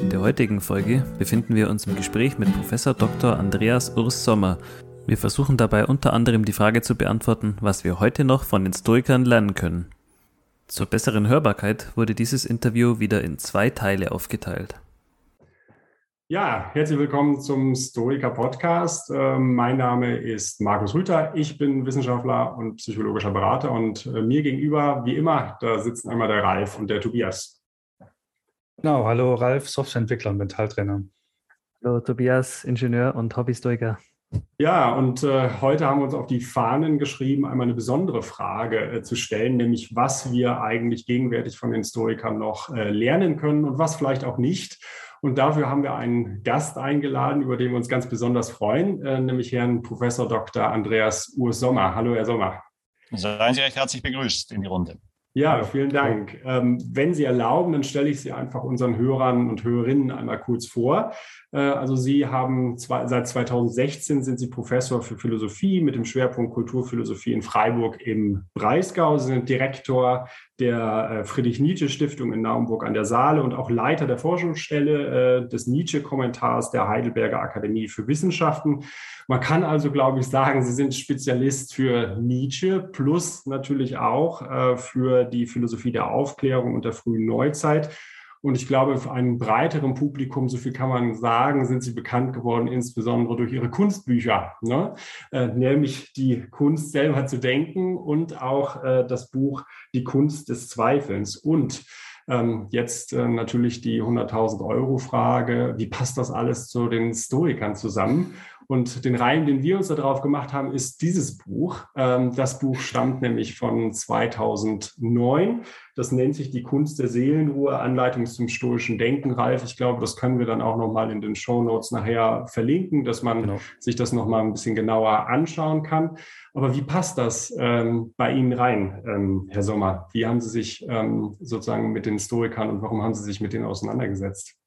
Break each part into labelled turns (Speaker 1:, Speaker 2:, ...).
Speaker 1: In der heutigen Folge befinden wir uns im Gespräch mit Professor Dr. Andreas Urs Sommer. Wir versuchen dabei unter anderem die Frage zu beantworten, was wir heute noch von den Stoikern lernen können. Zur besseren Hörbarkeit wurde dieses Interview wieder in zwei Teile aufgeteilt.
Speaker 2: Ja, herzlich willkommen zum Stoiker Podcast. Ähm, mein Name ist Markus Rüther. Ich bin Wissenschaftler und psychologischer Berater und äh, mir gegenüber, wie immer, da sitzen einmal der Ralf und der Tobias.
Speaker 3: Genau, hallo Ralf, Softwareentwickler und Mentaltrainer.
Speaker 4: Hallo Tobias, Ingenieur und Hobbystoiker.
Speaker 2: Ja, und äh, heute haben wir uns auf die Fahnen geschrieben, einmal eine besondere Frage äh, zu stellen, nämlich was wir eigentlich gegenwärtig von den Stoikern noch äh, lernen können und was vielleicht auch nicht. Und dafür haben wir einen Gast eingeladen, über den wir uns ganz besonders freuen, äh, nämlich Herrn Professor Dr. Andreas Urs Sommer. Hallo, Herr Sommer.
Speaker 5: Seien Sie recht herzlich begrüßt in die Runde.
Speaker 2: Ja, vielen Dank. Ähm, wenn Sie erlauben, dann stelle ich Sie einfach unseren Hörern und Hörerinnen einmal kurz vor. Äh, also Sie haben zwei, seit 2016 sind Sie Professor für Philosophie mit dem Schwerpunkt Kulturphilosophie in Freiburg im Breisgau. Sie sind Direktor der äh, Friedrich-Nietzsche-Stiftung in Naumburg an der Saale und auch Leiter der Forschungsstelle äh, des Nietzsche-Kommentars der Heidelberger Akademie für Wissenschaften. Man kann also, glaube ich, sagen, Sie sind Spezialist für Nietzsche plus natürlich auch äh, für die Philosophie der Aufklärung und der frühen Neuzeit. Und ich glaube, für einen breiteren Publikum, so viel kann man sagen, sind sie bekannt geworden, insbesondere durch ihre Kunstbücher, ne? äh, nämlich die Kunst selber zu denken und auch äh, das Buch Die Kunst des Zweifelns. Und ähm, jetzt äh, natürlich die 100.000 Euro Frage, wie passt das alles zu den Stoikern zusammen? Und den Reim, den wir uns darauf gemacht haben, ist dieses Buch. Ähm, das Buch stammt nämlich von 2009. Das nennt sich Die Kunst der Seelenruhe, Anleitung zum stoischen Denken. Ralf, ich glaube, das können wir dann auch nochmal in den Show Notes nachher verlinken, dass man genau. sich das nochmal ein bisschen genauer anschauen kann. Aber wie passt das ähm, bei Ihnen rein, ähm, Herr Sommer? Wie haben Sie sich ähm, sozusagen mit den Historikern und warum haben Sie sich mit denen auseinandergesetzt?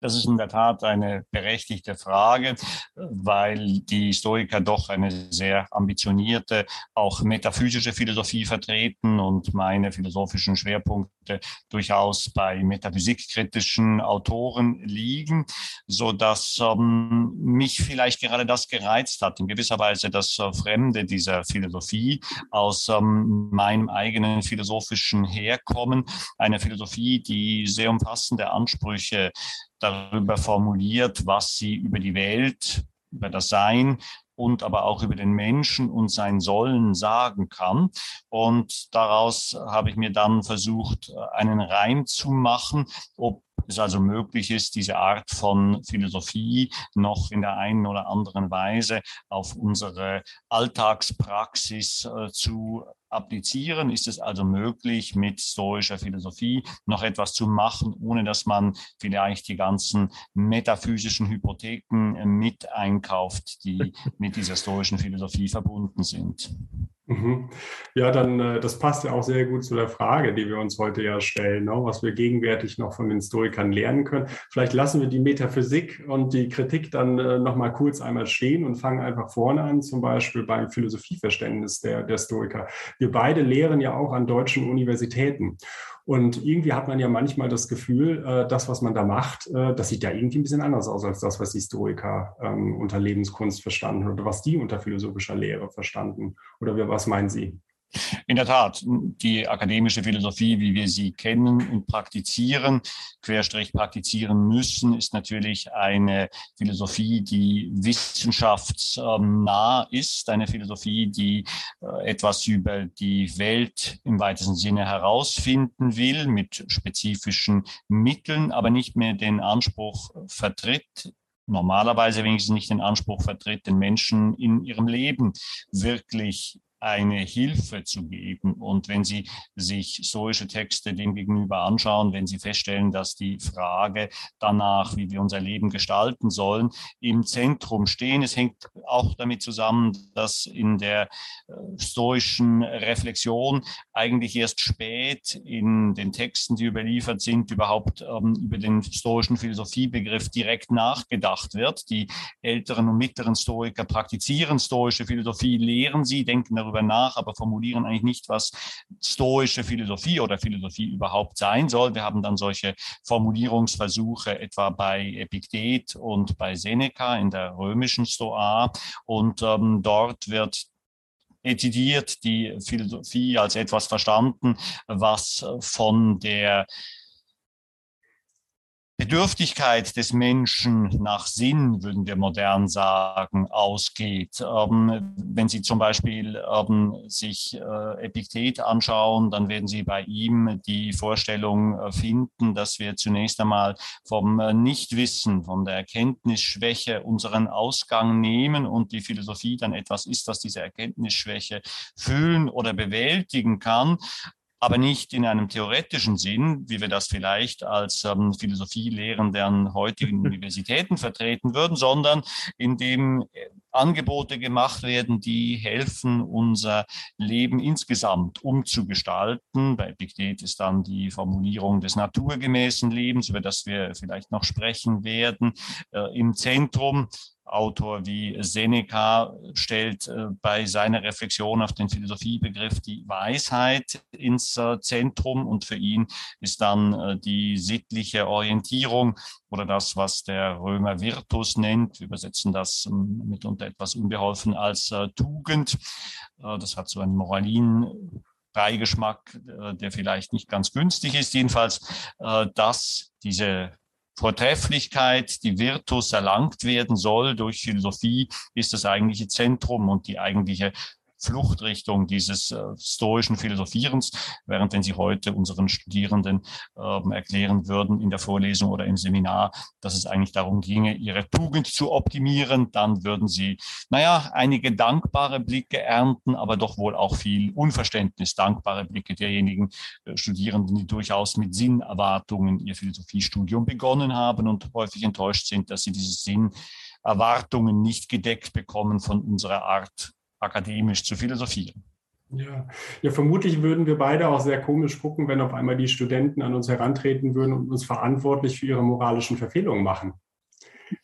Speaker 5: Das ist in der Tat eine berechtigte Frage, weil die Historiker doch eine sehr ambitionierte, auch metaphysische Philosophie vertreten und meine philosophischen Schwerpunkte durchaus bei metaphysikkritischen Autoren liegen, so dass ähm, mich vielleicht gerade das gereizt hat, in gewisser Weise das äh, Fremde dieser Philosophie aus ähm, meinem eigenen philosophischen Herkommen, eine Philosophie, die sehr umfassende Ansprüche darüber formuliert, was sie über die Welt, über das Sein und aber auch über den Menschen und sein Sollen sagen kann. Und daraus habe ich mir dann versucht, einen Reim zu machen, ob es also möglich ist, diese Art von Philosophie noch in der einen oder anderen Weise auf unsere Alltagspraxis äh, zu applizieren? Ist es also möglich, mit stoischer Philosophie noch etwas zu machen, ohne dass man vielleicht die ganzen metaphysischen Hypotheken äh, mit einkauft, die mit dieser stoischen Philosophie verbunden sind?
Speaker 2: Mhm. Ja, dann, äh, das passt ja auch sehr gut zu der Frage, die wir uns heute ja stellen, ne? was wir gegenwärtig noch von den Historikern lernen können. Vielleicht lassen wir die Metaphysik und die Kritik dann äh, noch mal kurz einmal stehen und fangen einfach vorne an, zum Beispiel beim Philosophieverständnis der, der Stoiker. Wir beide lehren ja auch an deutschen Universitäten. Und irgendwie hat man ja manchmal das Gefühl, äh, das, was man da macht, äh, das sieht ja irgendwie ein bisschen anders aus als das, was die Historiker ähm, unter Lebenskunst verstanden oder was die unter philosophischer Lehre verstanden. Oder was meinen Sie?
Speaker 5: In der Tat, die akademische Philosophie, wie wir sie kennen und praktizieren, querstrich praktizieren müssen, ist natürlich eine Philosophie, die wissenschaftsnah ist, eine Philosophie, die äh, etwas über die Welt im weitesten Sinne herausfinden will, mit spezifischen Mitteln, aber nicht mehr den Anspruch vertritt, normalerweise wenigstens nicht den Anspruch vertritt, den Menschen in ihrem Leben wirklich eine Hilfe zu geben. Und wenn Sie sich stoische Texte dem gegenüber anschauen, wenn Sie feststellen, dass die Frage danach, wie wir unser Leben gestalten sollen, im Zentrum stehen. Es hängt auch damit zusammen, dass in der äh, stoischen Reflexion eigentlich erst spät in den Texten, die überliefert sind, überhaupt ähm, über den stoischen Philosophiebegriff direkt nachgedacht wird. Die älteren und mittleren Stoiker praktizieren stoische Philosophie, lehren sie, denken darüber nach, aber formulieren eigentlich nicht, was stoische Philosophie oder Philosophie überhaupt sein soll. Wir haben dann solche Formulierungsversuche etwa bei Epiktet und bei Seneca in der römischen Stoa und ähm, dort wird etidiert die Philosophie als etwas verstanden, was von der Bedürftigkeit des Menschen nach Sinn, würden wir modern sagen, ausgeht. Ähm, wenn Sie zum Beispiel ähm, sich äh, Epiktet anschauen, dann werden Sie bei ihm die Vorstellung äh, finden, dass wir zunächst einmal vom äh, Nichtwissen, von der Erkenntnisschwäche unseren Ausgang nehmen und die Philosophie dann etwas ist, was diese Erkenntnisschwäche fühlen oder bewältigen kann aber nicht in einem theoretischen Sinn, wie wir das vielleicht als ähm, Philosophielehrende an heutigen Universitäten vertreten würden, sondern indem äh, Angebote gemacht werden, die helfen, unser Leben insgesamt umzugestalten. Bei Epiktet ist dann die Formulierung des naturgemäßen Lebens, über das wir vielleicht noch sprechen werden, äh, im Zentrum. Autor wie Seneca stellt äh, bei seiner Reflexion auf den Philosophiebegriff die Weisheit ins äh, Zentrum und für ihn ist dann äh, die sittliche Orientierung oder das, was der Römer Virtus nennt. Wir übersetzen das ähm, mitunter etwas unbeholfen als Tugend. das hat so einen moralin Beigeschmack, der vielleicht nicht ganz günstig ist. Jedenfalls, dass diese Vortrefflichkeit, die Virtus erlangt werden soll. Durch Philosophie, ist das eigentliche Zentrum und die eigentliche Fluchtrichtung dieses äh, stoischen Philosophierens, während wenn Sie heute unseren Studierenden äh, erklären würden in der Vorlesung oder im Seminar, dass es eigentlich darum ginge, ihre Tugend zu optimieren, dann würden Sie, naja, einige dankbare Blicke ernten, aber doch wohl auch viel Unverständnis, dankbare Blicke derjenigen äh, Studierenden, die durchaus mit Sinnerwartungen ihr Philosophiestudium begonnen haben und häufig enttäuscht sind, dass sie diese Sinnerwartungen nicht gedeckt bekommen von unserer Art akademisch zu philosophieren.
Speaker 2: Ja. ja, vermutlich würden wir beide auch sehr komisch gucken, wenn auf einmal die Studenten an uns herantreten würden und uns verantwortlich für ihre moralischen Verfehlungen machen.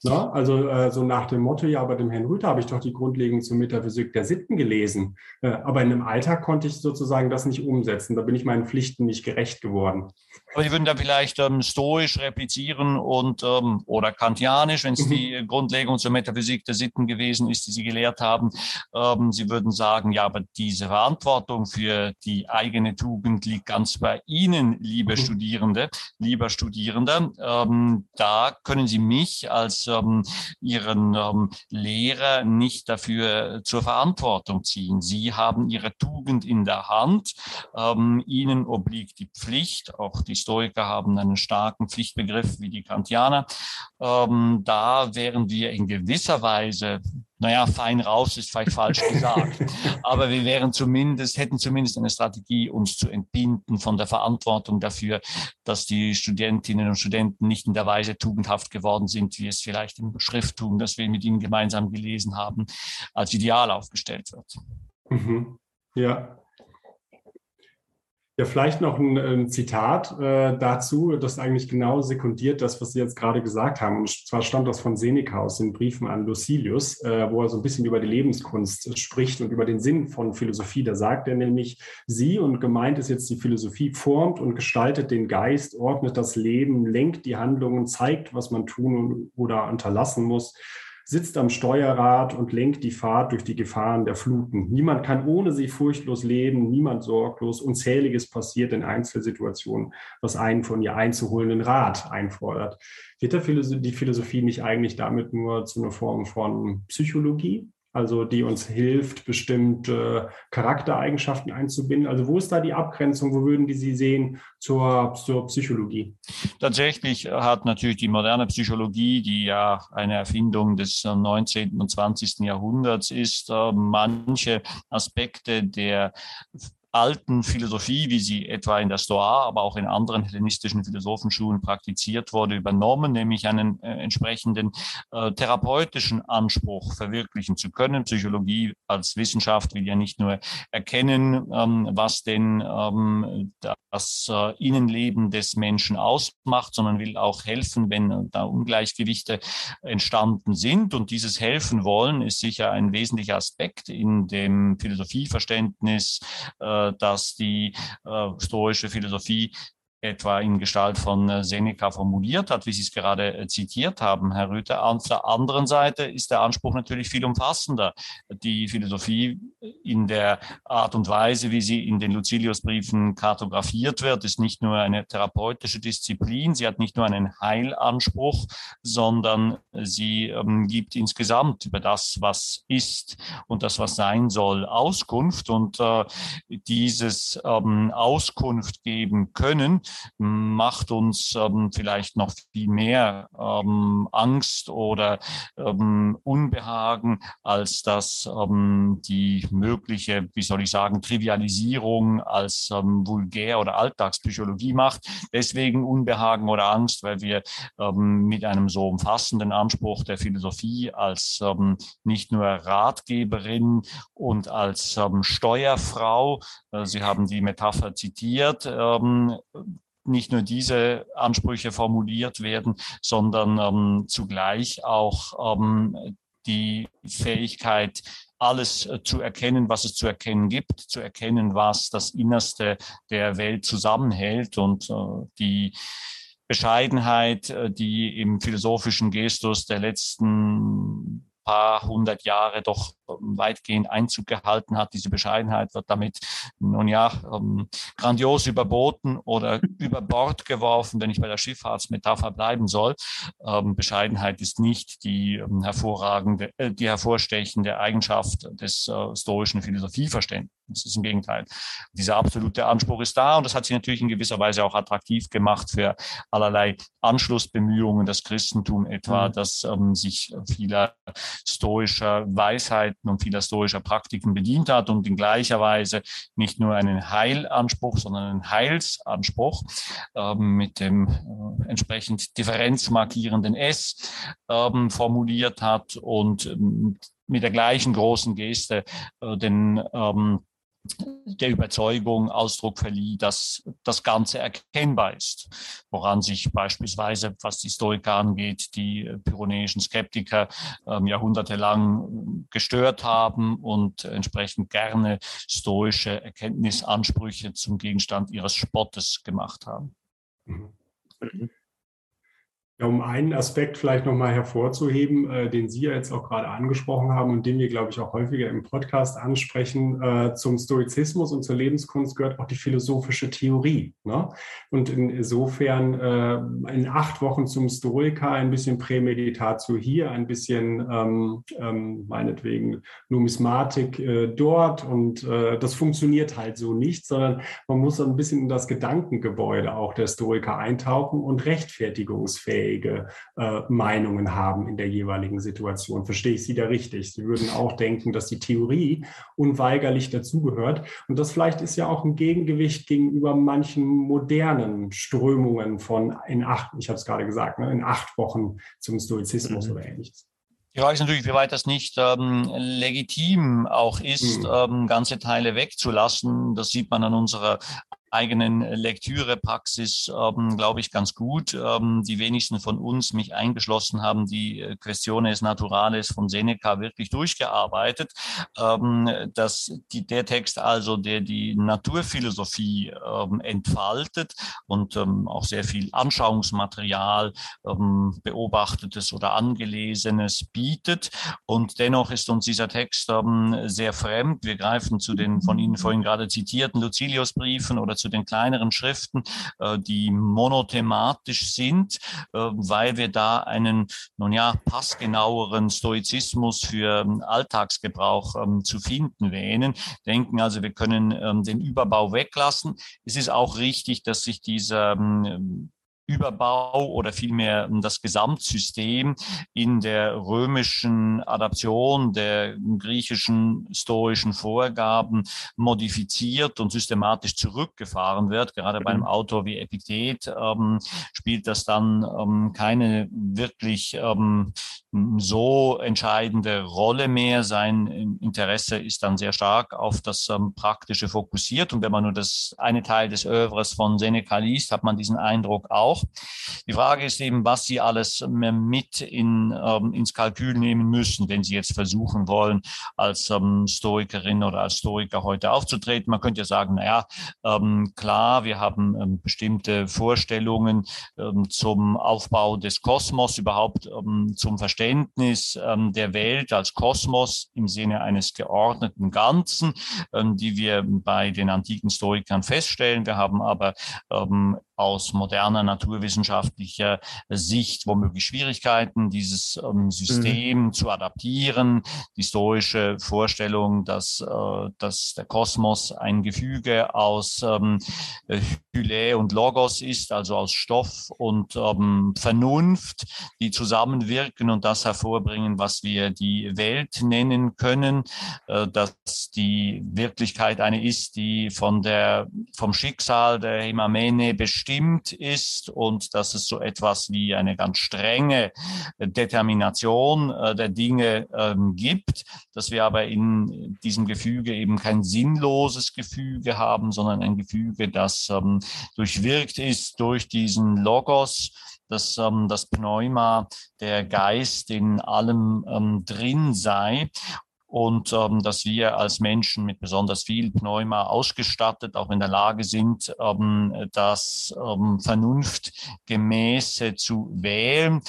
Speaker 2: Na, also äh, so nach dem Motto, ja, bei dem Herrn Rüther habe ich doch die Grundlegung zur Metaphysik der Sitten gelesen. Äh, aber in einem Alltag konnte ich sozusagen das nicht umsetzen. Da bin ich meinen Pflichten nicht gerecht geworden.
Speaker 5: Aber Sie würden da vielleicht ähm, stoisch replizieren und ähm, oder kantianisch, wenn es mhm. die Grundlegung zur Metaphysik der Sitten gewesen ist, die Sie gelehrt haben. Ähm, Sie würden sagen, ja, aber diese Verantwortung für die eigene Tugend liegt ganz bei Ihnen, liebe mhm. Studierende, lieber Studierender. Ähm, da können Sie mich als als ähm, ihren ähm, Lehrer nicht dafür zur Verantwortung ziehen. Sie haben ihre Tugend in der Hand. Ähm, ihnen obliegt die Pflicht. Auch die Stoiker haben einen starken Pflichtbegriff wie die Kantianer. Ähm, da wären wir in gewisser Weise naja, fein raus ist vielleicht falsch gesagt. Aber wir wären zumindest, hätten zumindest eine Strategie, uns zu entbinden von der Verantwortung dafür, dass die Studentinnen und Studenten nicht in der Weise tugendhaft geworden sind, wie es vielleicht im Schrifttum, das wir mit ihnen gemeinsam gelesen haben, als Ideal aufgestellt wird.
Speaker 2: Mhm. Ja, ja, vielleicht noch ein, ein Zitat äh, dazu, das eigentlich genau sekundiert das, was Sie jetzt gerade gesagt haben. Und zwar stammt das von Seneca aus den Briefen an Lucilius, äh, wo er so ein bisschen über die Lebenskunst spricht und über den Sinn von Philosophie. Da sagt er nämlich, sie und gemeint ist jetzt die Philosophie, formt und gestaltet den Geist, ordnet das Leben, lenkt die Handlungen, zeigt, was man tun oder unterlassen muss sitzt am Steuerrad und lenkt die Fahrt durch die Gefahren der Fluten. Niemand kann ohne sie furchtlos leben, niemand sorglos. Unzähliges passiert in Einzelsituationen, was einen von ihr einzuholenden Rat einfordert. Wird die Philosophie nicht eigentlich damit nur zu einer Form von Psychologie? Also die uns hilft, bestimmte Charaktereigenschaften einzubinden? Also wo ist da die Abgrenzung? Wo würden die Sie sehen zur, zur Psychologie?
Speaker 5: Tatsächlich hat natürlich die moderne Psychologie, die ja eine Erfindung des 19. und 20. Jahrhunderts ist, äh, manche Aspekte der alten Philosophie, wie sie etwa in der Stoa, aber auch in anderen hellenistischen Philosophenschulen praktiziert wurde, übernommen, nämlich einen äh, entsprechenden äh, therapeutischen Anspruch verwirklichen zu können. Psychologie als Wissenschaft will ja nicht nur erkennen, ähm, was denn ähm, das äh, Innenleben des Menschen ausmacht, sondern will auch helfen, wenn da Ungleichgewichte entstanden sind. Und dieses Helfen wollen ist sicher ein wesentlicher Aspekt in dem Philosophieverständnis äh, dass die äh, stoische Philosophie etwa in Gestalt von äh, Seneca formuliert hat, wie Sie es gerade äh, zitiert haben, Herr Rüther. Auf der anderen Seite ist der Anspruch natürlich viel umfassender. Die Philosophie in der Art und Weise, wie sie in den Lucilius-Briefen kartografiert wird, ist nicht nur eine therapeutische Disziplin, sie hat nicht nur einen Heilanspruch, sondern sie ähm, gibt insgesamt über das, was ist und das, was sein soll, Auskunft. Und äh, dieses ähm, Auskunft geben können, macht uns ähm, vielleicht noch viel mehr ähm, Angst oder ähm, Unbehagen, als dass ähm, die mögliche, wie soll ich sagen, Trivialisierung als ähm, vulgär oder Alltagspsychologie macht. Deswegen Unbehagen oder Angst, weil wir ähm, mit einem so umfassenden Anspruch der Philosophie als nicht nur Ratgeberin und als Steuerfrau, äh, Sie haben die Metapher zitiert, nicht nur diese Ansprüche formuliert werden, sondern ähm, zugleich auch ähm, die Fähigkeit, alles äh, zu erkennen, was es zu erkennen gibt, zu erkennen, was das Innerste der Welt zusammenhält und äh, die Bescheidenheit, äh, die im philosophischen Gestus der letzten paar hundert Jahre doch ähm, weitgehend Einzug gehalten hat. Diese Bescheidenheit wird damit nun ja ähm, grandios überboten oder über Bord geworfen, wenn ich bei der Schifffahrtsmetapher bleiben soll. Ähm, Bescheidenheit ist nicht die ähm, hervorragende, äh, die hervorstechende Eigenschaft des äh, stoischen Philosophieverständnisses. Im Gegenteil. Dieser absolute Anspruch ist da und das hat sich natürlich in gewisser Weise auch attraktiv gemacht für allerlei Anschlussbemühungen, das Christentum etwa, mhm. das ähm, sich vieler stoischer Weisheit Konzepten und vieler stoischer Praktiken bedient hat und in gleicher Weise nicht nur einen Heilanspruch, sondern einen Heilsanspruch ähm, mit dem äh, entsprechend differenzmarkierenden S ähm, formuliert hat und ähm, mit der gleichen großen Geste äh, den ähm, der Überzeugung Ausdruck verlieh, dass das Ganze erkennbar ist, woran sich beispielsweise, was die Stoiker angeht, die pyrenäischen Skeptiker ähm, jahrhundertelang gestört haben und entsprechend gerne stoische Erkenntnisansprüche zum Gegenstand ihres Spottes gemacht haben. Mhm.
Speaker 2: Ja, um einen Aspekt vielleicht nochmal hervorzuheben, äh, den Sie ja jetzt auch gerade angesprochen haben und den wir, glaube ich, auch häufiger im Podcast ansprechen, äh, zum Stoizismus und zur Lebenskunst gehört auch die philosophische Theorie. Ne? Und insofern äh, in acht Wochen zum Stoiker ein bisschen Prämeditatio hier, ein bisschen ähm, ähm, meinetwegen Numismatik äh, dort und äh, das funktioniert halt so nicht, sondern man muss ein bisschen in das Gedankengebäude auch der Stoiker eintauchen und rechtfertigungsfähig fähige äh, Meinungen haben in der jeweiligen Situation. Verstehe ich Sie da richtig? Sie würden auch denken, dass die Theorie unweigerlich dazugehört. Und das vielleicht ist ja auch ein Gegengewicht gegenüber manchen modernen Strömungen von in acht, ich habe es gerade gesagt, ne, in acht Wochen zum Stoizismus mhm. oder ähnliches.
Speaker 5: Frage ist natürlich, wie weit das nicht ähm, legitim auch ist, mhm. ähm, ganze Teile wegzulassen. Das sieht man an unserer eigenen Lektürepraxis, ähm, glaube ich, ganz gut. Ähm, die wenigsten von uns, mich eingeschlossen, haben die äh, Questiones Naturales von Seneca wirklich durchgearbeitet. Ähm, dass die, der Text also, der die Naturphilosophie ähm, entfaltet und ähm, auch sehr viel Anschauungsmaterial, ähm, beobachtetes oder angelesenes bietet. Und dennoch ist uns dieser Text sehr fremd. Wir greifen zu den von Ihnen vorhin gerade zitierten Lucilius-Briefen oder zu zu den kleineren Schriften, äh, die monothematisch sind, äh, weil wir da einen, nun ja, passgenaueren Stoizismus für ähm, Alltagsgebrauch ähm, zu finden wähnen. Denken also, wir können ähm, den Überbau weglassen. Es ist auch richtig, dass sich dieser Überbau oder vielmehr das Gesamtsystem in der römischen Adaption der griechischen stoischen Vorgaben modifiziert und systematisch zurückgefahren wird. Gerade bei einem mhm. Autor wie Epiktet ähm, spielt das dann ähm, keine wirklich ähm, so entscheidende Rolle mehr. Sein Interesse ist dann sehr stark auf das ähm, Praktische fokussiert. Und wenn man nur das eine Teil des Övres von Seneca liest, hat man diesen Eindruck auch. Die Frage ist eben, was Sie alles ähm, mit in, ähm, ins Kalkül nehmen müssen, wenn Sie jetzt versuchen wollen, als ähm, Stoikerin oder als Stoiker heute aufzutreten. Man könnte ja sagen, naja, ähm, klar, wir haben ähm, bestimmte Vorstellungen ähm, zum Aufbau des Kosmos, überhaupt zum Verständnis der Welt als Kosmos im Sinne eines geordneten Ganzen, die wir bei den antiken Stoikern feststellen. Wir haben aber aus moderner naturwissenschaftlicher Sicht womöglich Schwierigkeiten, dieses ähm, System mhm. zu adaptieren. Die stoische Vorstellung, dass, äh, dass der Kosmos ein Gefüge aus ähm, Hyle und Logos ist, also aus Stoff und ähm, Vernunft, die zusammenwirken und das hervorbringen, was wir die Welt nennen können, äh, dass die Wirklichkeit eine ist, die von der, vom Schicksal der Himamene bestimmt bestimmt ist und dass es so etwas wie eine ganz strenge Determination äh, der Dinge ähm, gibt, dass wir aber in diesem Gefüge eben kein sinnloses Gefüge haben, sondern ein Gefüge, das ähm, durchwirkt ist durch diesen Logos, dass ähm, das Pneuma, der Geist in allem ähm, drin sei und ähm, dass wir als Menschen mit besonders viel Pneuma ausgestattet auch in der Lage sind, ähm, das ähm, vernunftgemäße zu wählen.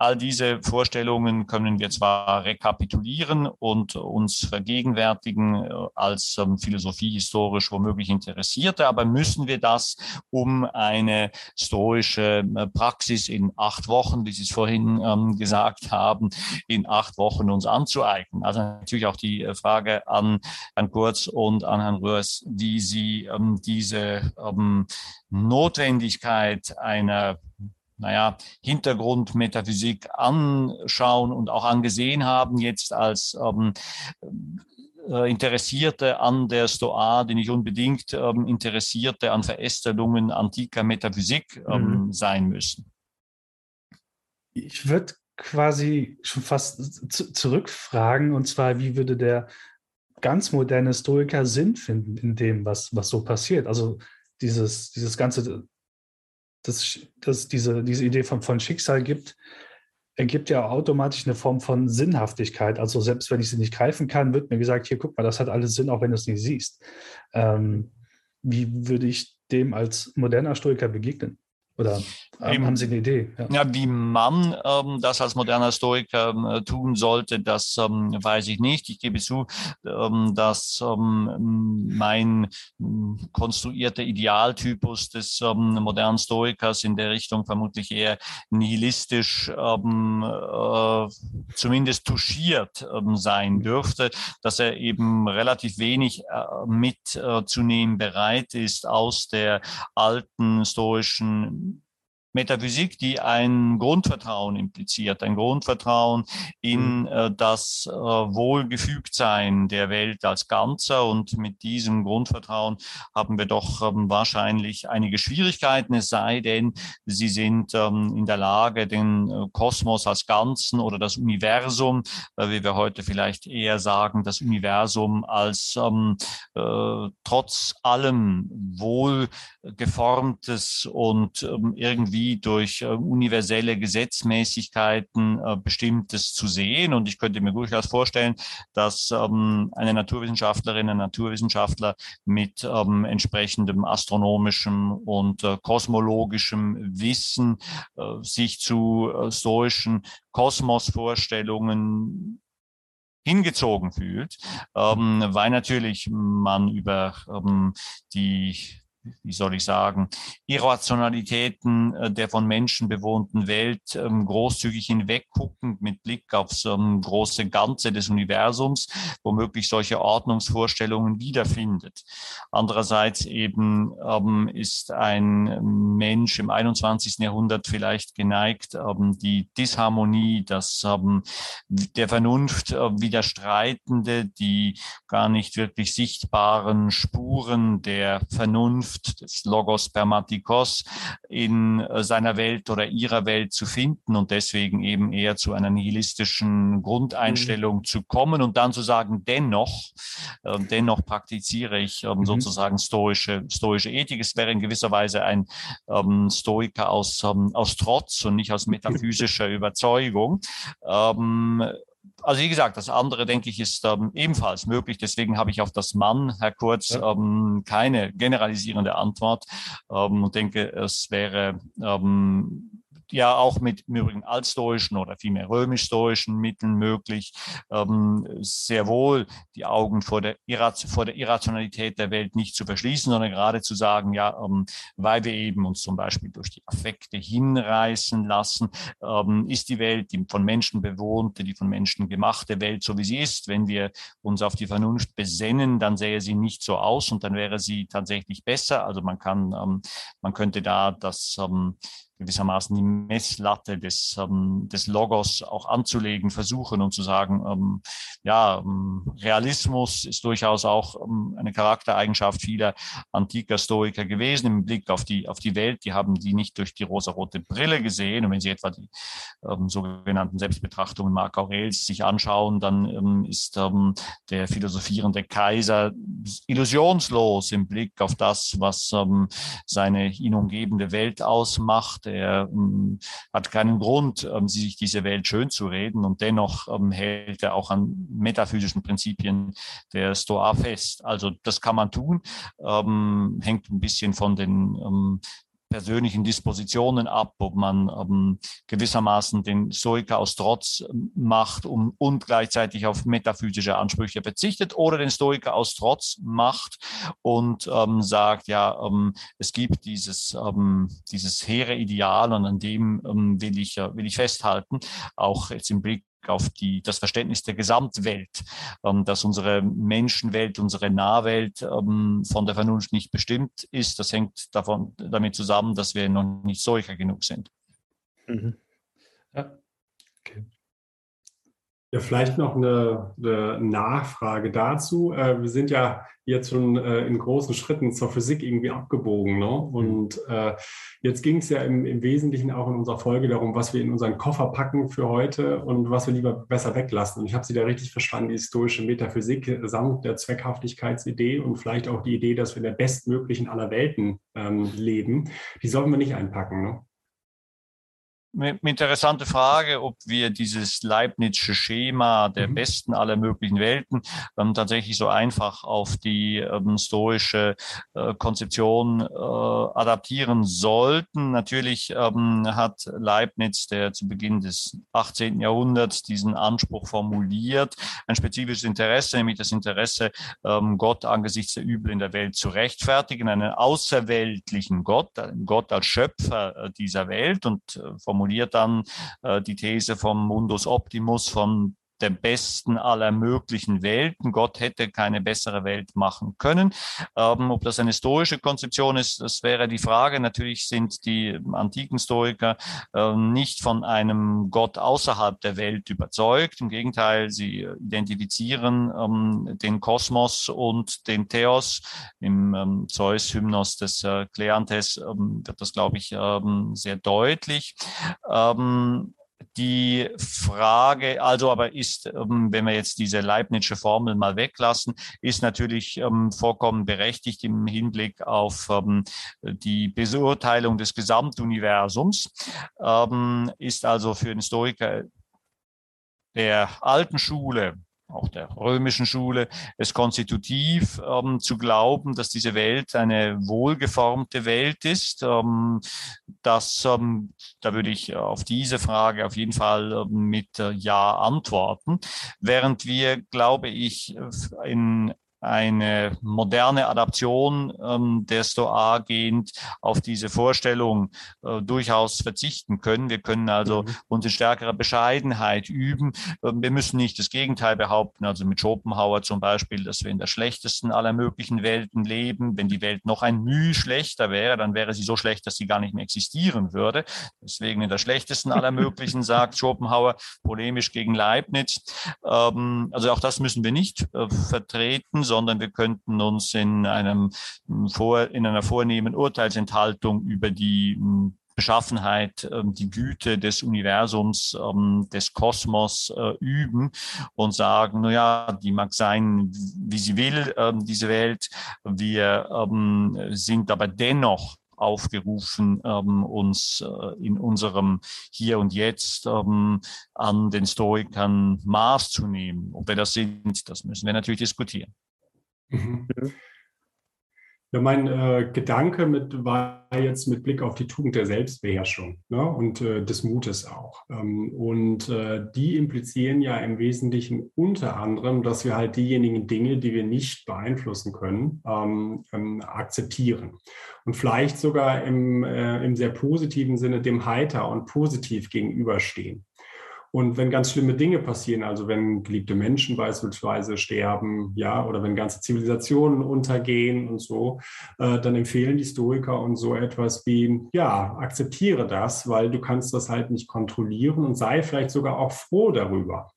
Speaker 5: All diese Vorstellungen können wir zwar rekapitulieren und uns vergegenwärtigen äh, als ähm, philosophiehistorisch womöglich Interessierte, aber müssen wir das, um eine stoische äh, Praxis in acht Wochen, wie Sie es vorhin ähm, gesagt haben, in acht Wochen uns anzueignen? Also natürlich auch die äh, Frage an Herrn Kurz und an Herrn Röhrs, wie Sie ähm, diese ähm, Notwendigkeit einer naja, Hintergrundmetaphysik anschauen und auch angesehen haben, jetzt als ähm, äh, Interessierte an der Stoa, die nicht unbedingt ähm, Interessierte an Verästelungen antiker Metaphysik ähm, mhm. sein müssen.
Speaker 3: Ich würde quasi schon fast zurückfragen, und zwar, wie würde der ganz moderne Stoiker Sinn finden in dem, was, was so passiert? Also dieses, dieses ganze dass, dass diese, diese Idee von, von Schicksal gibt, ergibt ja automatisch eine Form von Sinnhaftigkeit. Also selbst wenn ich sie nicht greifen kann, wird mir gesagt, hier guck mal, das hat alles Sinn, auch wenn du es nicht siehst. Ähm, wie würde ich dem als moderner Stoiker begegnen? Oder ähm, haben Sie eine Idee?
Speaker 5: Ja, ja wie man ähm, das als moderner Stoiker ähm, tun sollte, das ähm, weiß ich nicht. Ich gebe zu, ähm, dass ähm, mein konstruierter Idealtypus des modernen Stoikers in der Richtung vermutlich eher nihilistisch, äh, zumindest touchiert sein dürfte, dass er eben relativ wenig äh, mitzunehmen bereit ist aus der alten stoischen Metaphysik, die ein Grundvertrauen impliziert, ein Grundvertrauen in mhm. äh, das äh, Wohlgefügtsein der Welt als Ganzer. Und mit diesem Grundvertrauen haben wir doch ähm, wahrscheinlich einige Schwierigkeiten, es sei denn, sie sind ähm, in der Lage, den äh, Kosmos als Ganzen oder das Universum, äh, wie wir heute vielleicht eher sagen, das Universum als ähm, äh, trotz allem wohlgeformtes und ähm, irgendwie wie durch äh, universelle Gesetzmäßigkeiten äh, bestimmtes zu sehen. Und ich könnte mir durchaus vorstellen, dass ähm, eine Naturwissenschaftlerin, ein Naturwissenschaftler mit ähm, entsprechendem astronomischem und äh, kosmologischem Wissen sich zu stoischen Kosmosvorstellungen hingezogen fühlt, ähm, weil natürlich man über ähm, die wie soll ich sagen, Irrationalitäten äh, der von Menschen bewohnten Welt ähm, großzügig hinwegguckend mit Blick aufs ähm, große Ganze des Universums, womöglich solche Ordnungsvorstellungen wiederfindet. Andererseits eben ähm, ist ein Mensch im 21. Jahrhundert vielleicht geneigt, die Disharmonie, das der Vernunft äh, widerstreitende, die gar nicht wirklich sichtbaren Spuren der Vernunft Vernunft, des Logos Spermatikos in äh, seiner Welt oder ihrer Welt zu finden und deswegen eben eher zu einer nihilistischen Grundeinstellung mhm. zu kommen und dann zu sagen, dennoch, äh, dennoch praktiziere ich ähm, mhm. sozusagen stoische, stoische Ethik. Es wäre in gewisser Weise ein ähm, Stoiker aus, ähm, aus Trotz und nicht aus metaphysischer Überzeugung. Also wie gesagt, das andere, denke ich, ist ähm, ebenfalls möglich. Deswegen habe ich auf das Mann, Herr Kurz, ja. ähm, keine generalisierende Antwort ähm, und denke, es wäre ähm, ja auch mit im Übrigen altstoischen oder vielmehr römisch-stoischen Mitteln möglich, ähm, sehr wohl die Augen vor der, vor der Irrationalität der Welt nicht zu verschließen, sondern gerade zu sagen, ja, ähm, weil wir eben uns zum Beispiel durch die Affekte hinreißen lassen, ähm, ist die Welt, die von Menschen bewohnte, die von Menschen gemachte Welt, so wie sie ist. Wenn wir uns auf die Vernunft besennen, dann sähe sie nicht so aus und dann wäre sie tatsächlich besser. Also man kann, ähm, man könnte da das ähm, gewissermaßen die Messlatte des, ähm, des Logos auch anzulegen, versuchen und zu sagen, ähm, ja, ähm, Realismus ist durchaus auch ähm, eine Charaktereigenschaft vieler antiker Stoiker gewesen im Blick auf die, auf die Welt. Die haben die nicht durch die rosarote Brille gesehen. Und wenn Sie etwa die ähm, sogenannten Selbstbetrachtungen Marc Aurels sich anschauen, dann ist der philosophierende Kaiser illusionslos im Blick auf das, was seine ihn umgebende Welt ausmacht er ähm, hat keinen Grund, ähm, sich diese Welt schön zu reden und dennoch ähm, hält er auch an metaphysischen Prinzipien der Stoa fest. Also das kann man tun, hängt ein bisschen von den persönlichen Dispositionen ab, ob man ähm, gewissermaßen den Stoiker aus Trotz ähm, macht um, und gleichzeitig auf metaphysische Ansprüche verzichtet oder den Stoiker aus Trotz macht und ähm, sagt, ja, ähm, es gibt dieses, ähm, dieses hehre Ideal und an dem ähm, will, ich, äh, will ich festhalten, auch jetzt im Blick auf die, das Verständnis der Gesamtwelt, ähm, dass unsere Menschenwelt, unsere Nahwelt ähm, von der Vernunft nicht bestimmt ist. Das hängt davon, damit zusammen, dass wir noch nicht solcher genug sind. Mhm.
Speaker 2: Ja. Ja, vielleicht noch eine, eine Nachfrage dazu. Äh, wir sind ja jetzt schon äh, in großen Schritten zur Physik irgendwie abgebogen. Ne? Und äh, jetzt ging es ja im, im, Wesentlichen auch in unserer Folge darum, was wir in unseren Koffer packen für heute und was wir lieber besser weglassen. Und ich habe Sie da richtig verstanden, die historische Metaphysik samt der Zweckhaftigkeitsidee und vielleicht auch die Idee, dass wir in der bestmöglichen aller Welten ähm, leben. Die sollten wir nicht einpacken. Ne?
Speaker 5: Interessante Frage, ob wir dieses Leibnizsche Schema der mhm. besten aller möglichen Welten ähm, tatsächlich so einfach auf die ähm, stoische äh, Konzeption äh, adaptieren sollten. Natürlich ähm, hat Leibniz, der zu Beginn des 18. Jahrhunderts diesen Anspruch formuliert, ein spezifisches Interesse, nämlich das Interesse, ähm, Gott angesichts der Übel in der Welt zu rechtfertigen, einen außerweltlichen Gott, einen Gott als Schöpfer äh, dieser Welt und äh, formuliert dann äh, die These vom Mundus Optimus, von der besten aller möglichen Welten. Gott hätte keine bessere Welt machen können. Ähm, ob das eine stoische Konzeption ist, das wäre die Frage. Natürlich sind die antiken Stoiker äh, nicht von einem Gott außerhalb der Welt überzeugt. Im Gegenteil, sie identifizieren ähm, den Kosmos und den Theos. Im ähm, Zeus-Hymnos des äh, Kleantes ähm, wird das, glaube ich, ähm, sehr deutlich. Die Frage, also aber ist, ähm, wenn wir jetzt diese Leibnizsche Formel mal weglassen, ist natürlich ähm, vollkommen berechtigt im Hinblick auf ähm, die Beurteilung des Gesamtuniversums, ist also für den Historiker der alten Schule auch der römischen Schule, es konstitutiv ähm, zu glauben, dass diese Welt eine wohlgeformte Welt ist. Ähm, das, ähm, da würde ich auf diese Frage auf jeden Fall ähm, mit äh, Ja antworten. Während wir, glaube ich, in eine moderne Adaption ähm, der Stoa gehend auf diese Vorstellung äh, durchaus verzichten können. Wir können also mhm. uns in stärkerer Bescheidenheit üben. Ähm, wir müssen nicht das Gegenteil behaupten, also mit Schopenhauer zum Beispiel, dass wir in der schlechtesten aller möglichen Welten leben. Wenn die Welt noch ein Mühe schlechter wäre, dann wäre sie so schlecht, dass sie gar nicht mehr existieren würde. Deswegen in der schlechtesten aller möglichen, sagt Schopenhauer, polemisch gegen Leibniz. Ähm, also auch das müssen wir nicht äh, vertreten, sondern wir könnten uns in einem vor, in einer vornehmen Urteilsenthaltung über die hm, Beschaffenheit, ähm, die Güte des Universums, ähm, des Kosmos äh, üben und sagen, na ja, die mag sein, wie sie will, ähm, diese Welt. Wir sind aber dennoch aufgerufen, uns äh, in unserem Hier und Jetzt an den Stoikern Maß zu nehmen. Ob wir das sind, das müssen wir natürlich diskutieren. Mhm.
Speaker 2: Ja, mein äh, Gedanke mit, war jetzt mit Blick auf die Tugend der Selbstbeherrschung ne, und äh, des Mutes auch. Ähm, und äh, die implizieren ja im Wesentlichen unter anderem, dass wir halt diejenigen Dinge, die wir nicht beeinflussen können, ähm, ähm, akzeptieren. Und vielleicht sogar im, äh, im sehr positiven Sinne dem heiter und positiv gegenüberstehen. Und wenn ganz schlimme Dinge passieren, also wenn geliebte Menschen beispielsweise sterben, ja, oder wenn ganze Zivilisationen untergehen und so, äh, dann empfehlen die Stoiker und so etwas wie, ja, akzeptiere das, weil du kannst das halt nicht kontrollieren und sei vielleicht sogar auch froh darüber.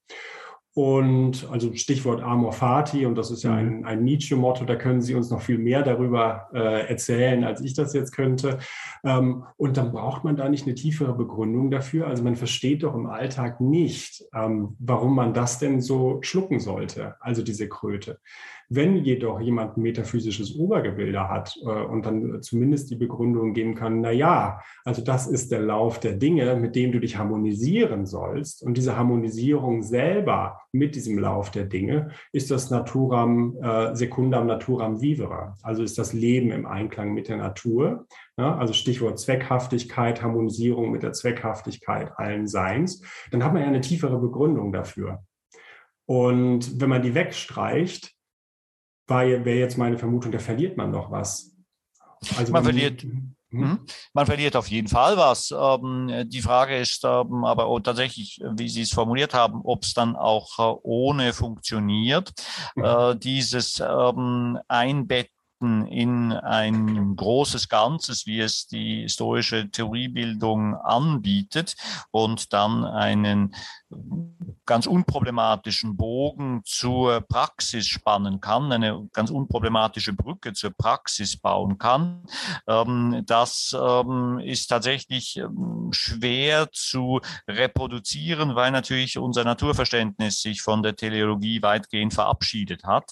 Speaker 2: Und also Stichwort Amor Fati, und das ist ja mhm. ein, ein Nietzsche-Motto, da können Sie uns noch viel mehr darüber äh, erzählen, als ich das jetzt könnte. Ähm, und dann braucht man da nicht eine tiefere Begründung dafür. Also man versteht doch im Alltag nicht, ähm, warum man das denn so schlucken sollte, also diese Kröte. Wenn jedoch jemand ein metaphysisches Obergebilde hat äh, und dann zumindest die Begründung geben kann, na ja, also das ist der Lauf der Dinge, mit dem du dich harmonisieren sollst und diese Harmonisierung selber mit diesem Lauf der Dinge ist das Naturam äh, secundam naturam vivere, also ist das Leben im Einklang mit der Natur. Ja, also Stichwort Zweckhaftigkeit, Harmonisierung mit der Zweckhaftigkeit allen Seins, dann hat man ja eine tiefere Begründung dafür. Und wenn man die wegstreicht, wäre jetzt meine Vermutung, da verliert man noch was.
Speaker 5: Also man verliert. Mhm. Mhm. Man verliert auf jeden Fall was. Ähm, die Frage ist ähm, aber oh, tatsächlich, wie Sie es formuliert haben, ob es dann auch äh, ohne funktioniert. Mhm. Äh, dieses ähm, Einbetten in ein großes Ganzes, wie es die historische Theoriebildung anbietet und dann einen ganz unproblematischen Bogen zur Praxis spannen kann, eine ganz unproblematische Brücke zur Praxis bauen kann. Ähm, das ähm, ist tatsächlich ähm, schwer zu reproduzieren, weil natürlich unser Naturverständnis sich von der Teleologie weitgehend verabschiedet hat.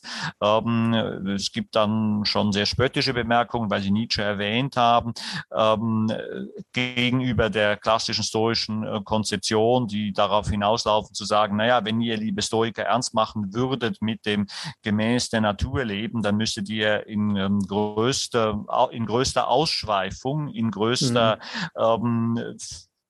Speaker 5: Es gibt dann schon sehr spöttische Bemerkungen, weil Sie Nietzsche erwähnt haben, gegenüber der klassischen stoischen äh, Konzeption, die darauf hinauslaufen zu sagen, sagen, naja, wenn ihr, liebe Stoiker, ernst machen würdet mit dem gemäß der Natur leben, dann müsstet ihr in, ähm, größter, in größter Ausschweifung, in größter mhm. ähm,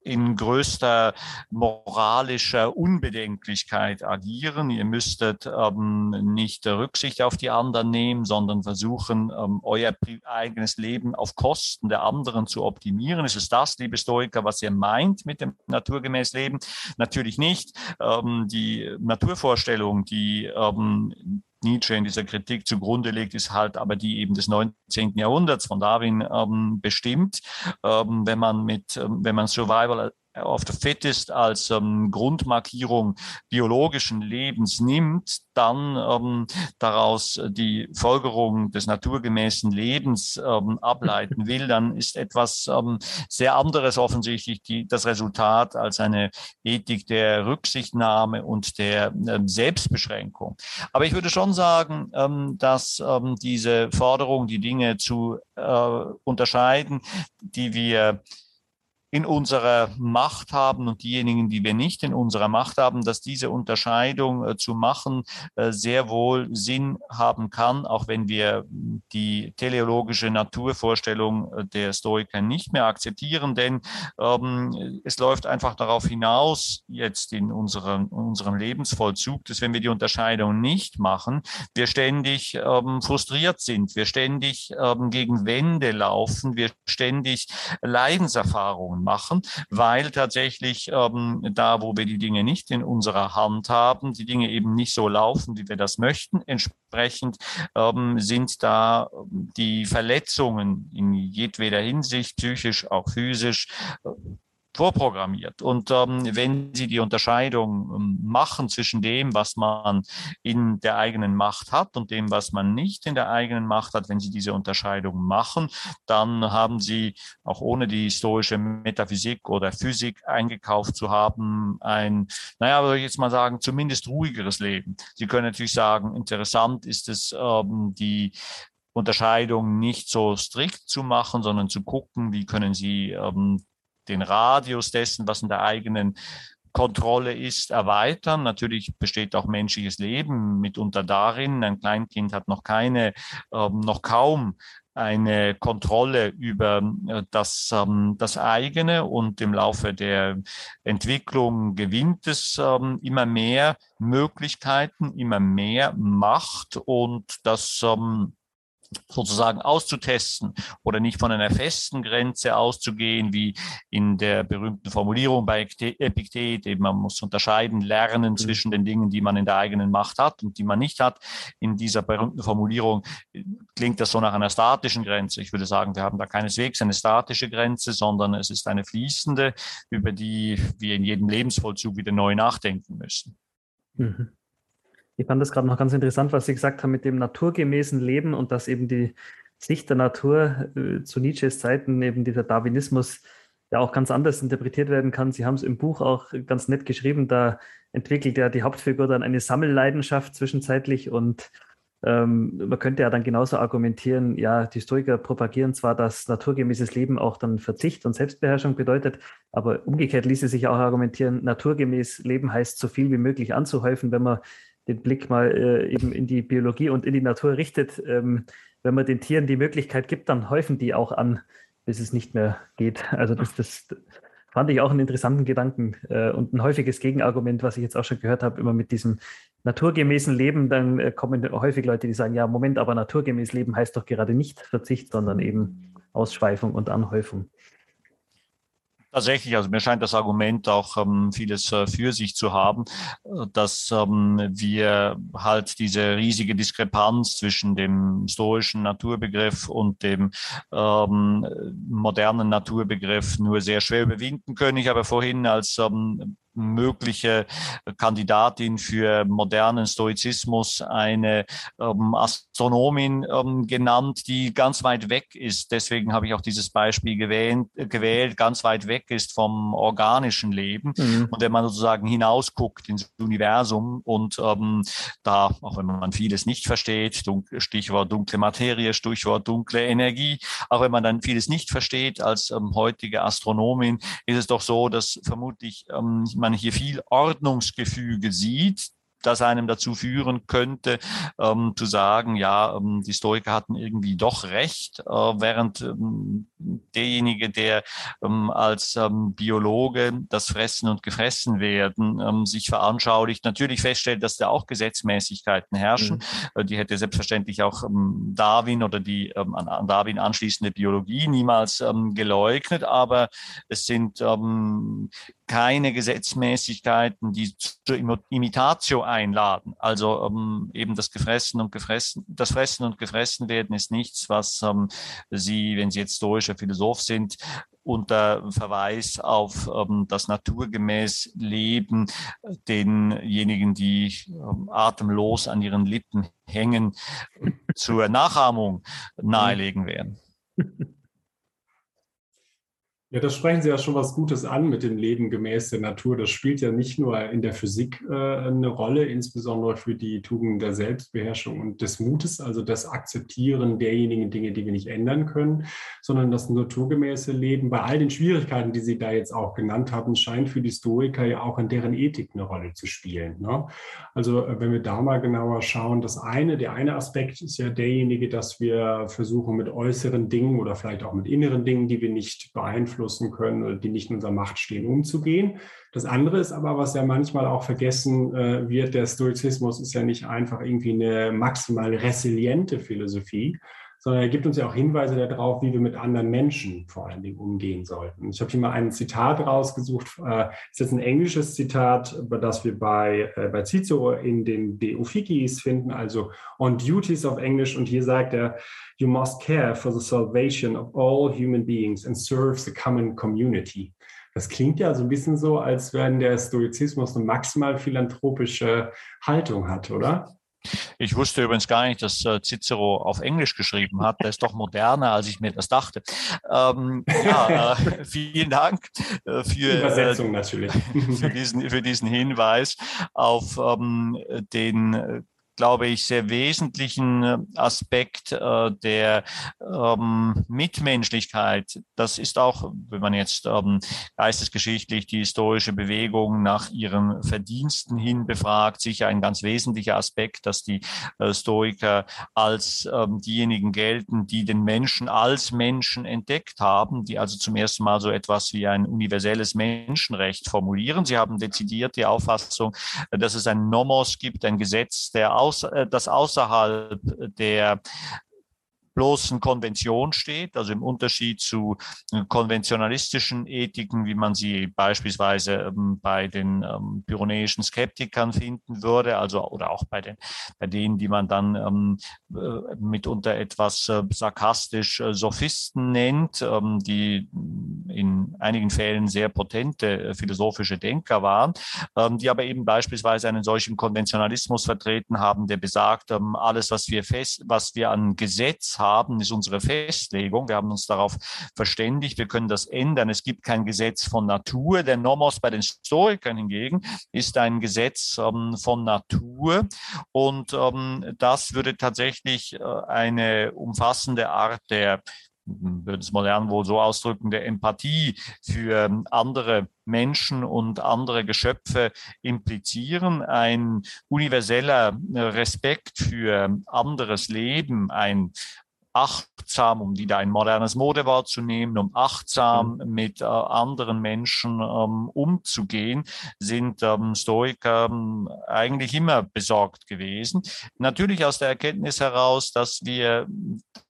Speaker 5: in größter moralischer Unbedenklichkeit agieren. Ihr müsstet ähm, nicht Rücksicht auf die anderen nehmen, sondern versuchen, ähm, euer eigenes Leben auf Kosten der anderen zu optimieren. Ist es das, liebe Stoiker, was ihr meint mit dem naturgemäß Leben? Natürlich nicht. Ähm, die Naturvorstellung, die ähm, Nietzsche in dieser Kritik zugrunde legt, ist halt aber die eben des 19. Jahrhunderts von Darwin ähm, bestimmt. Ähm, wenn man mit, ähm, wenn man Survival of the Fittest als ähm, Grundmarkierung biologischen Lebens nimmt, dann ähm, daraus die Folgerung des naturgemäßen Lebens ähm, ableiten will, dann ist etwas ähm, sehr anderes offensichtlich die, das Resultat als eine Ethik der Rücksichtnahme und der ähm, Selbstbeschränkung. Aber ich würde schon sagen, ähm, dass diese Forderung, die Dinge zu äh, unterscheiden, die wir in unserer Macht haben und diejenigen, die wir nicht in unserer Macht haben, dass diese Unterscheidung äh, zu machen äh, sehr wohl Sinn haben kann, auch wenn wir die teleologische Naturvorstellung äh, der Stoiker nicht mehr akzeptieren, denn ähm, es läuft einfach darauf hinaus, jetzt in unserem, unserem Lebensvollzug, dass wenn wir die Unterscheidung nicht machen, wir ständig ähm, frustriert sind, wir ständig ähm, gegen Wände laufen, wir ständig Leidenserfahrungen machen, weil tatsächlich ähm, da, wo wir die Dinge nicht in unserer Hand haben, die Dinge eben nicht so laufen, wie wir das möchten. Entsprechend ähm, sind da die Verletzungen in jedweder Hinsicht, psychisch, auch physisch, vorprogrammiert. Und ähm, wenn Sie die Unterscheidung ähm, machen zwischen dem, was man in der eigenen Macht hat und dem, was man nicht in der eigenen Macht hat, wenn Sie diese Unterscheidung machen, dann haben Sie auch ohne die historische Metaphysik oder Physik eingekauft zu haben, ein, naja, würde ich jetzt mal sagen, zumindest ruhigeres Leben. Sie können natürlich sagen, interessant ist es, ähm, die Unterscheidung nicht so strikt zu machen, sondern zu gucken, wie können Sie ähm, den Radius dessen, was in der eigenen Kontrolle ist, erweitern. Natürlich besteht auch menschliches Leben mitunter darin. Ein Kleinkind hat noch keine, ähm, noch kaum eine Kontrolle über äh, das, ähm, das eigene und im Laufe der Entwicklung gewinnt es ähm, immer mehr Möglichkeiten, immer mehr Macht und das ähm, sozusagen auszutesten oder nicht von einer festen Grenze auszugehen, wie in der berühmten Formulierung bei Epiktet, eben man muss unterscheiden, lernen mhm. zwischen den Dingen, die man in der eigenen Macht hat und die man nicht hat. In dieser berühmten Formulierung äh, klingt das so nach einer statischen Grenze. Ich würde sagen, wir haben da keineswegs eine statische Grenze, sondern es ist eine fließende, über die wir in jedem Lebensvollzug wieder neu nachdenken müssen. Mhm.
Speaker 4: Ich fand das gerade noch ganz interessant, was Sie gesagt haben mit dem naturgemäßen Leben und dass eben die Sicht der Natur äh, zu Nietzsches Zeiten, eben dieser Darwinismus, ja auch ganz anders interpretiert werden kann. Sie haben es im Buch auch ganz nett geschrieben, da entwickelt ja die Hauptfigur dann eine Sammelleidenschaft zwischenzeitlich und ähm, man könnte ja dann genauso argumentieren, ja, die Stoiker propagieren zwar, dass naturgemäßes Leben auch dann Verzicht und Selbstbeherrschung bedeutet, aber umgekehrt ließe sich auch argumentieren, naturgemäß Leben heißt so viel wie möglich anzuhäufen, wenn man den Blick mal äh, eben in die Biologie und in die Natur richtet. Ähm, wenn man den Tieren die Möglichkeit gibt, dann häufen die auch an, bis es nicht mehr geht. Also das, das fand ich auch einen interessanten Gedanken äh, und ein häufiges Gegenargument, was ich jetzt auch schon gehört habe, immer mit diesem naturgemäßen Leben, dann äh, kommen häufig Leute, die sagen, ja, Moment, aber naturgemäß Leben heißt doch gerade nicht Verzicht, sondern eben Ausschweifung und Anhäufung.
Speaker 5: Tatsächlich, also mir scheint das Argument auch ähm, vieles äh, für sich zu haben, äh, dass ähm, wir halt diese riesige Diskrepanz zwischen dem stoischen Naturbegriff und dem ähm, modernen Naturbegriff nur sehr schwer überwinden können. Ich habe vorhin als ähm, mögliche Kandidatin für modernen Stoizismus eine ähm, Astronomin ähm, genannt, die ganz weit weg ist. Deswegen habe ich auch dieses Beispiel gewählt, gewählt ganz weit weg ist vom organischen Leben. Mhm. Und wenn man sozusagen hinausguckt ins Universum und ähm, da, auch wenn man vieles nicht versteht, Stichwort dunkle Materie, Stichwort dunkle Energie, auch wenn man dann vieles nicht versteht als ähm, heutige Astronomin, ist es doch so, dass vermutlich ähm, man hier viel Ordnungsgefüge sieht, das einem dazu führen könnte, ähm, zu sagen, ja, ähm, die Stoiker hatten irgendwie doch recht, äh, während ähm, derjenige, der ähm, als ähm, Biologe das Fressen und Gefressen werden ähm, sich veranschaulicht, natürlich feststellt, dass da auch Gesetzmäßigkeiten herrschen. Mhm. Äh, die hätte selbstverständlich auch Darwin oder die an, Darwin anschließende Biologie niemals geleugnet, aber es sind keine Gesetzmäßigkeiten, die zur Imitatio einladen. Also ähm, eben das Gefressen und Gefressen, das Fressen und Gefressen werden ist nichts, was ähm, Sie, wenn Sie jetzt stoischer Philosoph sind, unter Verweis auf ähm, das naturgemäß Leben denjenigen, die ähm, atemlos an ihren Lippen hängen, zur Nachahmung nahelegen werden.
Speaker 2: Ja, das sprechen Sie ja schon was Gutes an mit dem Leben gemäß der Natur. Das spielt ja nicht nur in der Physik äh, eine Rolle, insbesondere für die Tugend der Selbstbeherrschung und des Mutes, also das Akzeptieren derjenigen Dinge, die wir nicht ändern können, sondern das naturgemäße Leben bei all den Schwierigkeiten, die Sie da jetzt auch genannt haben, scheint für die Stoiker ja auch in deren Ethik eine Rolle zu spielen. Ne? Also äh, wenn wir da mal genauer schauen, das eine, der eine Aspekt ist ja derjenige, dass wir versuchen mit äußeren Dingen oder vielleicht auch mit inneren Dingen, die wir nicht beeinflussen, beeinflussen können oder die nicht in unserer Macht stehen, umzugehen. Das andere ist aber, was ja manchmal auch vergessen äh, wird, der Stoizismus ist ja nicht einfach irgendwie eine maximal resiliente Philosophie, sondern er gibt uns ja auch Hinweise darauf, wie wir mit anderen Menschen vor allen Dingen umgehen sollten. Ich habe hier mal ein Zitat rausgesucht. Äh, das ist jetzt ein englisches Zitat, das wir bei, äh, bei Cicero in den De Officiis finden, also on duties auf Englisch. Und hier sagt er, you must care for the salvation of all human beings and serve the common community. Das klingt ja so ein bisschen so, als wenn der Stoizismus eine maximal philanthropische Haltung hat, oder?
Speaker 5: Ich wusste übrigens gar nicht, dass äh, Cicero auf Englisch geschrieben hat. Der ist doch moderner, als ich mir das dachte. Ähm, ja, äh, vielen Dank äh, für,
Speaker 2: Übersetzung äh,
Speaker 5: für, diesen, für diesen Hinweis auf ähm, den glaube ich, sehr wesentlichen äh, Aspekt äh, der ähm, Mitmenschlichkeit. Das ist auch, wenn man jetzt ähm, geistesgeschichtlich die historische Bewegung nach ihren Verdiensten hin befragt, sicher ein ganz wesentlicher Aspekt, dass die äh, Stoiker als ähm, diejenigen gelten, die den Menschen als Menschen entdeckt haben, die also zum ersten Mal so etwas wie ein universelles Menschenrecht formulieren. Sie haben dezidiert die Auffassung, dass es ein Nomos gibt, ein Gesetz der Aus aus, äh, das außerhalb der bloßen Konvention steht, also im Unterschied zu äh, konventionalistischen Ethiken, wie man sie beispielsweise ähm, bei den ähm, pyrenäischen Skeptikern finden würde, also oder auch bei den bei denen, die man dann ähm, äh, mitunter etwas äh, sarkastisch äh, Sophisten nennt, ähm, die in einigen Fällen sehr potente äh, philosophische Denker waren, ähm, die aber eben beispielsweise einen solchen Konventionalismus vertreten haben, der besagt, ähm, alles, was wir fest, was wir an Gesetz haben, ist unsere Festlegung. Wir haben uns darauf verständigt, wir können das ändern. Es gibt kein Gesetz von Natur. Der Nomos bei den Stoikern hingegen ist ein Gesetz ähm, von Natur. Und ähm, das würde tatsächlich äh, eine umfassende Art der würde es modern wohl so ausdrücken, der Empathie für andere Menschen und andere Geschöpfe implizieren, ein universeller äh, Respekt für anderes Leben, ein achtsam, um wieder ein modernes Modewort zu nehmen, um achtsam mhm. mit äh, anderen Menschen ähm, umzugehen, sind ähm, Stoiker ähm, eigentlich immer besorgt gewesen. Natürlich aus der Erkenntnis heraus, dass wir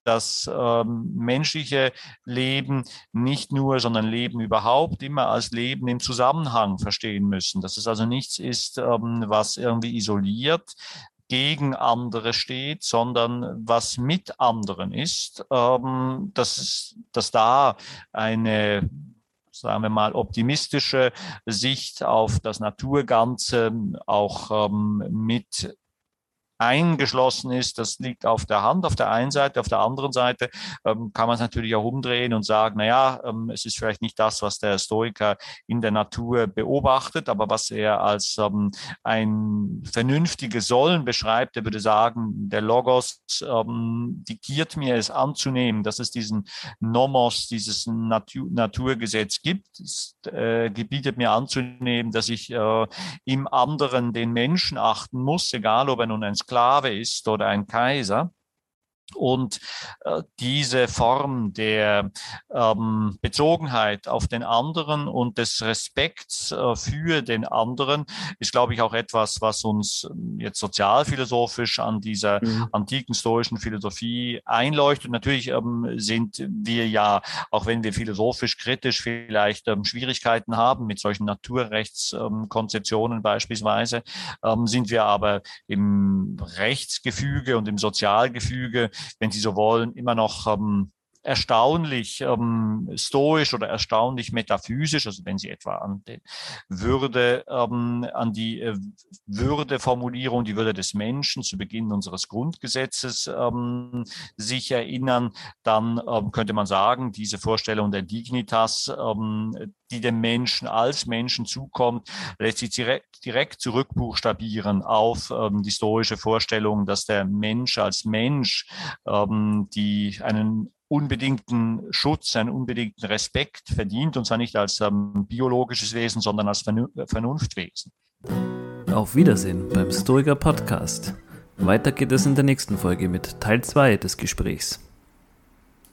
Speaker 5: das ähm, menschliche Leben nicht nur, sondern Leben überhaupt immer als Leben im Zusammenhang verstehen müssen. Dass es also nichts ist, ähm, was irgendwie isoliert gegen andere steht, sondern was mit anderen ist, ähm, dass, dass da eine sagen wir mal, optimistische Sicht auf das Naturganze auch ähm, mit eingeschlossen ist, das liegt auf der Hand auf der einen Seite. Auf der anderen Seite ähm, kann man es natürlich auch umdrehen und sagen, na ja, ähm, es ist vielleicht nicht das, was der Stoiker in der Natur beobachtet, aber was er als ähm, ein vernünftiges Sollen beschreibt. Er würde sagen, der Logos ähm, diktiert mir es anzunehmen, dass es diesen Nomos, dieses Natur Naturgesetz gibt. Es äh, gebietet mir anzunehmen, dass ich äh, im anderen den Menschen achten muss, egal ob er nun ein Sklave ist oder ein Kaiser. Und äh, diese Form der ähm, Bezogenheit auf den anderen und des Respekts äh, für den anderen ist, glaube ich, auch etwas, was uns ähm, jetzt sozialphilosophisch an dieser mhm. antiken stoischen Philosophie einleuchtet. Natürlich ähm, sind wir ja, auch wenn wir philosophisch kritisch vielleicht ähm, Schwierigkeiten haben mit solchen Naturrechtskonzeptionen beispielsweise, ähm, sind wir aber im Rechtsgefüge und im Sozialgefüge wenn Sie so wollen, immer noch ähm, erstaunlich ähm, stoisch oder erstaunlich metaphysisch, also wenn Sie etwa an die Würde, ähm, an die äh, Würdeformulierung, die Würde des Menschen zu Beginn unseres Grundgesetzes ähm, sich erinnern, dann ähm, könnte man sagen, diese Vorstellung der Dignitas, ähm, die dem Menschen als Menschen zukommt, lässt sich direkt, direkt zurückbuchstabieren auf ähm, die stoische Vorstellung, dass der Mensch als Mensch ähm, die einen unbedingten Schutz, einen unbedingten Respekt verdient, und zwar nicht als ähm, biologisches Wesen, sondern als Vernunftwesen.
Speaker 1: Auf Wiedersehen beim Stoiker Podcast. Weiter geht es in der nächsten Folge mit Teil 2 des Gesprächs.